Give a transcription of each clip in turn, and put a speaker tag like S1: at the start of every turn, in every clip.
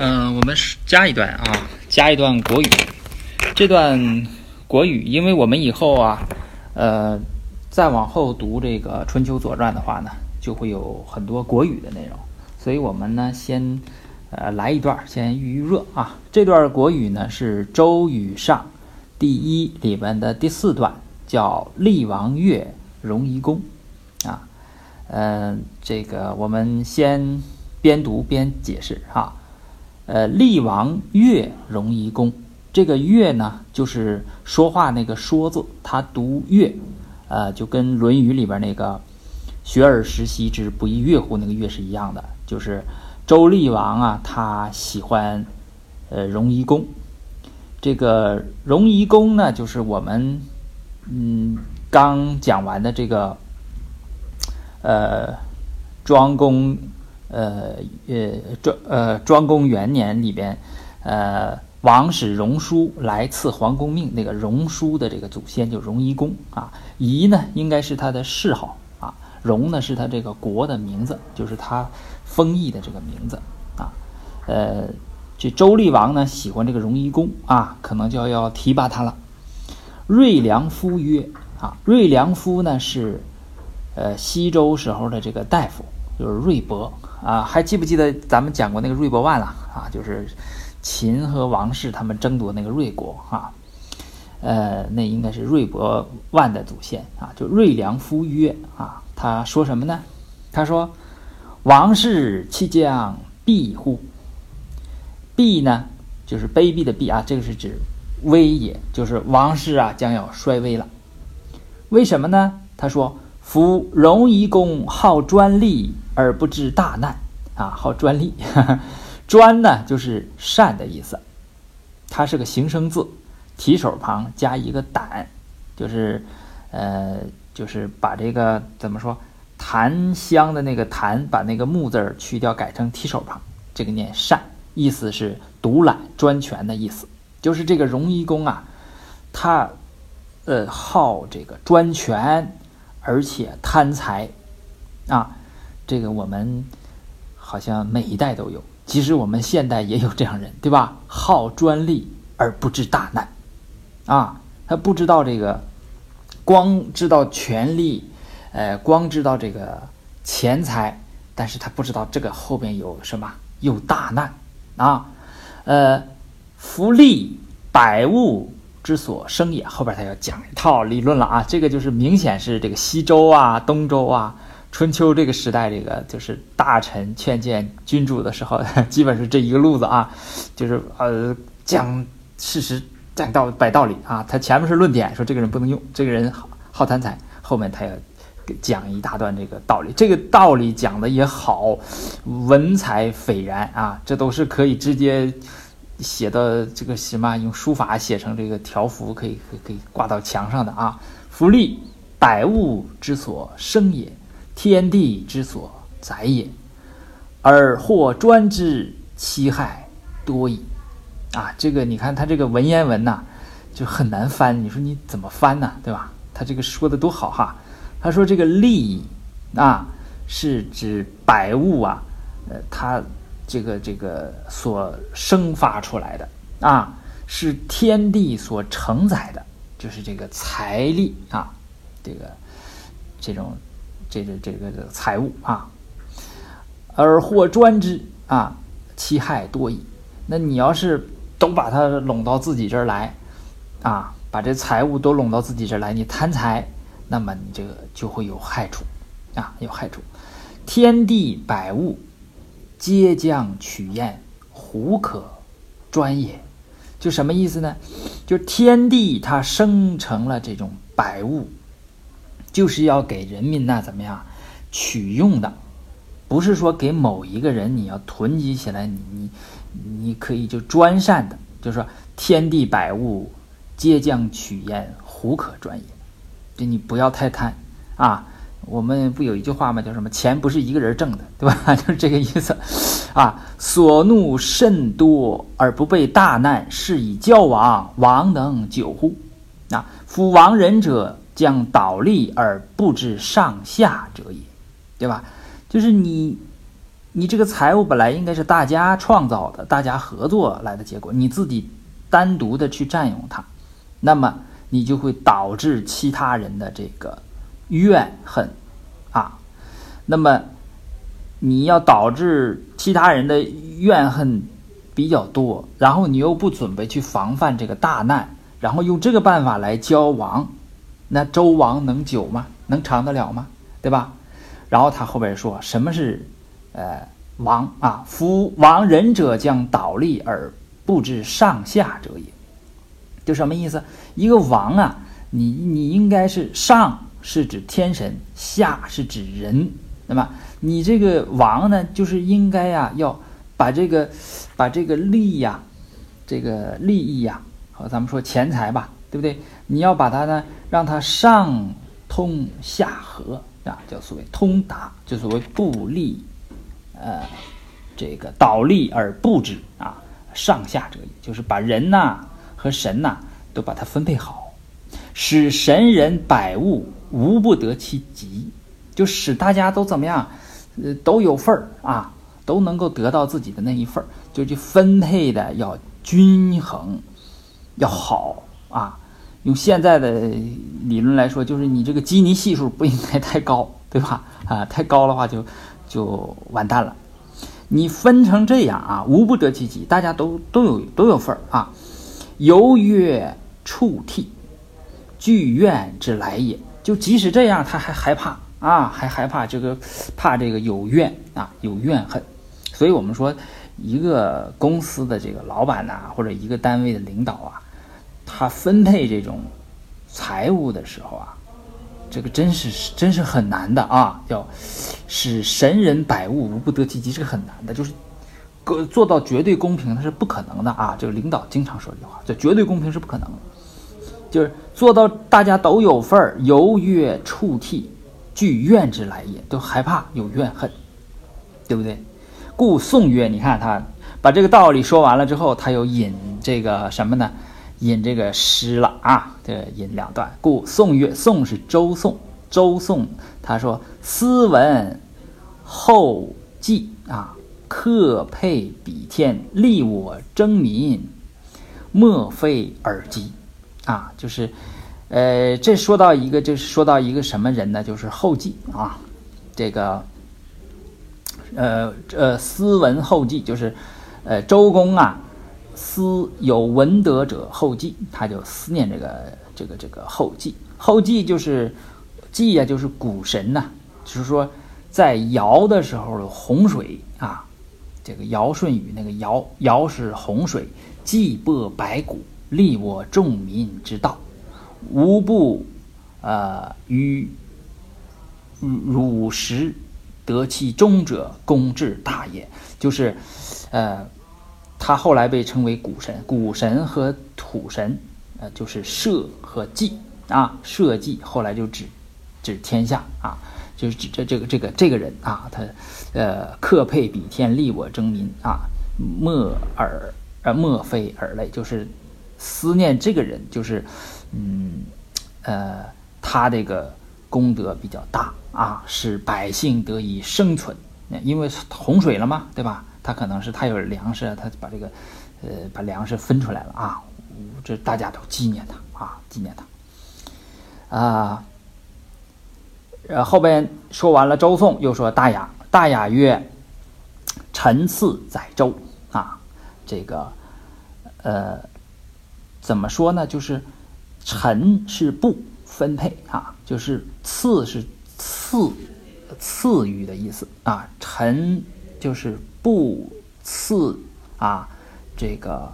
S1: 嗯，我们是加一段啊，加一段国语。这段国语，因为我们以后啊，呃，再往后读这个《春秋左传》的话呢，就会有很多国语的内容，所以我们呢先呃来一段，先预预热啊。这段国语呢是《周语上》第一里边的第四段，叫《厉王乐荣夷公》啊。嗯，这个我们先边读边解释哈。呃，厉王乐荣夷公，这个乐呢，就是说话那个说字，他读乐，呃，就跟《论语》里边那个“学而时习之，不亦说乎”那个乐是一样的。就是周厉王啊，他喜欢呃荣夷公。这个荣夷公呢，就是我们嗯刚讲完的这个呃庄公。呃呃庄呃庄公元年里边，呃王使荣叔来赐皇宫命，那个荣叔的这个祖先就荣夷公啊，夷呢应该是他的谥号啊，荣呢是他这个国的名字，就是他封邑的这个名字啊。呃，这周厉王呢喜欢这个荣夷公啊，可能就要提拔他了。瑞良夫曰啊，瑞良夫呢是呃西周时候的这个大夫，就是瑞伯。啊，还记不记得咱们讲过那个瑞伯万了啊？就是秦和王室他们争夺那个瑞国啊，呃，那应该是瑞伯万的祖先啊。就瑞良夫曰啊，他说什么呢？他说：“王室其将必乎？必呢，就是卑鄙的鄙啊，这个是指危也，就是王室啊将要衰微了。为什么呢？他说：夫荣夷公好专利。”而不知大难啊！好专利，专呢就是善的意思，它是个形声字，提手旁加一个胆，就是呃，就是把这个怎么说檀香的那个檀，把那个木字儿去掉，改成提手旁，这个念善，意思是独揽专权的意思。就是这个荣夷公啊，他呃好这个专权，而且贪财啊。这个我们好像每一代都有，即使我们现代也有这样人，对吧？好专利而不知大难，啊，他不知道这个，光知道权力，呃，光知道这个钱财，但是他不知道这个后边有什么，有大难啊，呃，福利百物之所生也，后边他要讲一套理论了啊，这个就是明显是这个西周啊，东周啊。春秋这个时代，这个就是大臣劝谏君主的时候，基本是这一个路子啊，就是呃讲事实、讲道、摆道理啊。他前面是论点，说这个人不能用，这个人好好贪财，后面他要讲一大段这个道理。这个道理讲的也好，文采斐然啊，这都是可以直接写的这个什么，用书法写成这个条幅，可以可以可以挂到墙上的啊。福利，百物之所生也。天地之所载也，而或专之，其害多矣。啊，这个你看他这个文言文呐，就很难翻。你说你怎么翻呢？对吧？他这个说的多好哈。他说这个利益啊，是指百物啊，呃，它这个这个所生发出来的啊，是天地所承载的，就是这个财力啊，这个这种。这个这个这财物啊，而或专之啊，其害多矣。那你要是都把它拢到自己这儿来啊，把这财物都拢到自己这儿来，你贪财，那么你这个就会有害处啊，有害处。天地百物皆将取验，胡可专也？就什么意思呢？就天地它生成了这种百物。就是要给人民那怎么样取用的，不是说给某一个人你要囤积起来，你你你可以就专善的，就是说天地百物皆将取焉，胡可专也？就你不要太贪啊！我们不有一句话吗？叫什么？钱不是一个人挣的，对吧？就是这个意思啊！所怒甚多而不被大难，是以教往，王能久乎？啊，夫亡人者。将倒立而不知上下者也，对吧？就是你，你这个财物本来应该是大家创造的，大家合作来的结果，你自己单独的去占用它，那么你就会导致其他人的这个怨恨啊。那么你要导致其他人的怨恨比较多，然后你又不准备去防范这个大难，然后用这个办法来交往，那周王能久吗？能长得了吗？对吧？然后他后边说什么是？呃，王啊，夫王仁者将倒立而不知上下者也。就什么意思？一个王啊，你你应该是上是指天神，下是指人。那么你这个王呢，就是应该呀，要把这个把这个利呀，这个利益呀，和咱们说钱财吧，对不对？你要把它呢，让它上通下合啊，叫所谓通达，就所谓不利。呃，这个倒立而布置啊，上下者也，就是把人呐和神呐都把它分配好，使神人百物无不得其极，就使大家都怎么样，呃，都有份儿啊，都能够得到自己的那一份儿，就去分配的要均衡，要好啊。用现在的理论来说，就是你这个基尼系数不应该太高，对吧？啊，太高的话就。就完蛋了，你分成这样啊，无不得其极，大家都都有都有份儿啊。犹曰触涕，惧怨之来也。就即使这样，他还害怕啊，还害怕这个，怕这个有怨啊，有怨恨。所以我们说，一个公司的这个老板呐，或者一个单位的领导啊，他分配这种财务的时候啊。这个真是真是很难的啊！叫使神人百物无不得其极，这个很难的，就是个做到绝对公平，它是不可能的啊！这个领导经常说这句话，这绝对公平是不可能的，就是做到大家都有份儿，犹曰触涕，惧怨之来也，都害怕有怨恨，对不对？故宋曰，你看他把这个道理说完了之后，他又引这个什么呢？引这个诗了啊，这引两段。故宋曰，宋是周宋，周宋他说：“斯文后继啊，克配比天，利我争民，莫非尔极啊。”就是，呃，这说到一个，就是说到一个什么人呢？就是后继啊，这个，呃呃，斯文后继就是，呃，周公啊。思有文德者后继，他就思念这个这个这个后继。后继就是继呀，就是谷神呐。就是说，在尧的时候洪水啊，这个尧舜禹那个尧，尧是洪水，继播百谷，利我众民之道，无不呃于汝时得其中者，公至大也。就是呃。他后来被称为谷神，谷神和土神，呃，就是社和稷啊，社稷后来就指指天下啊，就是指这这个这个这个人啊，他呃克配比天，利我争民啊，莫尔呃莫非尔类，就是思念这个人，就是嗯呃他这个功德比较大啊，使百姓得以生存，因为洪水了嘛，对吧？他可能是他有粮食，他把这个，呃，把粮食分出来了啊，这大家都纪念他啊，纪念他，啊，呃，后边说完了周颂，又说大雅，大雅曰：“臣赐载周啊，这个，呃，怎么说呢？就是臣是不分配啊，就是赐是赐赐予的意思啊，臣就是。”不赐啊，这个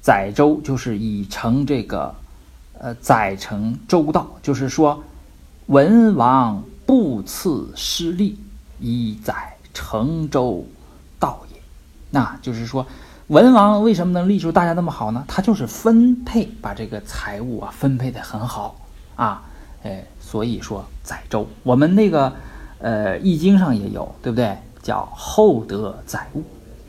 S1: 载舟就是以成这个呃载成周道，就是说文王不赐失利，以载成周道也。那就是说文王为什么能立出大家那么好呢？他就是分配把这个财物啊分配的很好啊，哎，所以说载舟。我们那个呃易经上也有，对不对？叫厚德载物，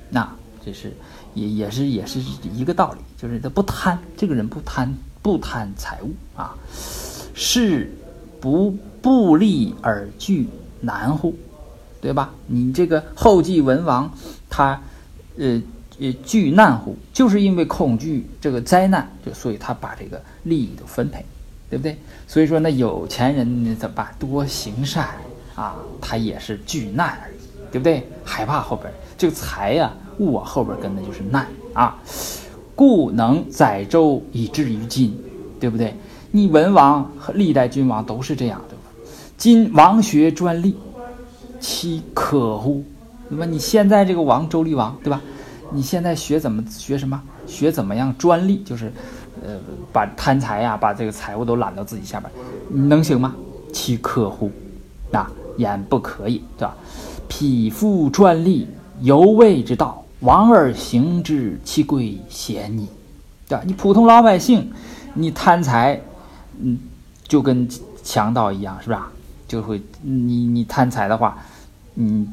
S1: 那这是也也是也是一个道理，就是他不贪，这个人不贪不贪财物啊，是不不利而惧难乎？对吧？你这个后继文王，他，呃呃惧难乎？就是因为恐惧这个灾难，就所以他把这个利益都分配，对不对？所以说呢，有钱人怎么办？多行善啊，他也是惧难而，对不对？害怕后边这个财呀，物啊，后边跟的就是难啊，故能载舟以至于今，对不对？你文王和历代君王都是这样，对吧？今王学专利。其可乎？那么你现在这个王周厉王，对吧？你现在学怎么学什么？学怎么样专利？就是，呃，把贪财呀，把这个财物都揽到自己下边，你能行吗？其可乎？那言不可以，对吧？匹夫专利，犹未之道，王而行之，其贵贤矣，对吧？你普通老百姓，你贪财，嗯，就跟强盗一样，是不是？就会你你贪财的话。嗯，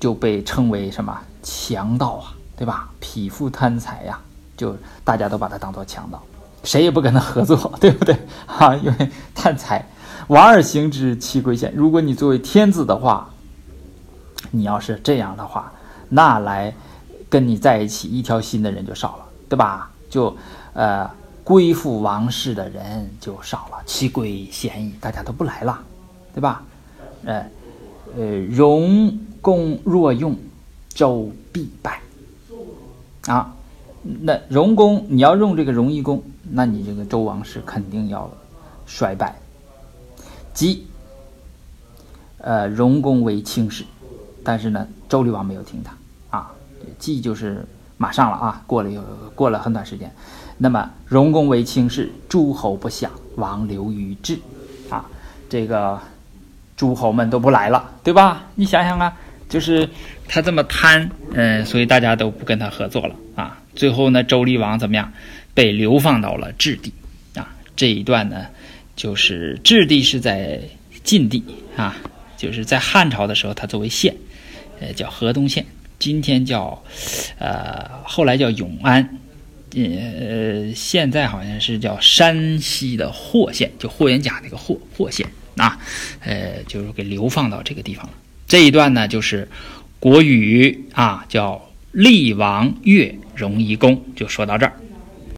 S1: 就被称为什么强盗啊，对吧？匹夫贪财呀，就大家都把他当做强盗，谁也不跟他合作，对不对？啊，因为贪财，王而行之，其贵贤。如果你作为天子的话，你要是这样的话，那来跟你在一起一条心的人就少了，对吧？就呃归附王室的人就少了，其贵贤矣，大家都不来了，对吧？呃。呃，荣公若用，周必败。啊，那荣公你要用这个荣夷公，那你这个周王室肯定要衰败。即，呃，荣公为卿士，但是呢，周厉王没有听他啊。即就是马上了啊，过了有过了很短时间。那么荣公为卿士，诸侯不享，王流于治。啊，这个。诸侯们都不来了，对吧？你想想啊，就是他这么贪，嗯，所以大家都不跟他合作了啊。最后呢，周厉王怎么样？被流放到了质地啊。这一段呢，就是质地是在晋地啊，就是在汉朝的时候，他作为县，呃，叫河东县，今天叫，呃，后来叫永安，呃，现在好像是叫山西的霍县，就霍元甲那个霍霍县。啊，呃，就是给流放到这个地方了。这一段呢，就是国语啊，叫厉王乐荣夷公，就说到这儿。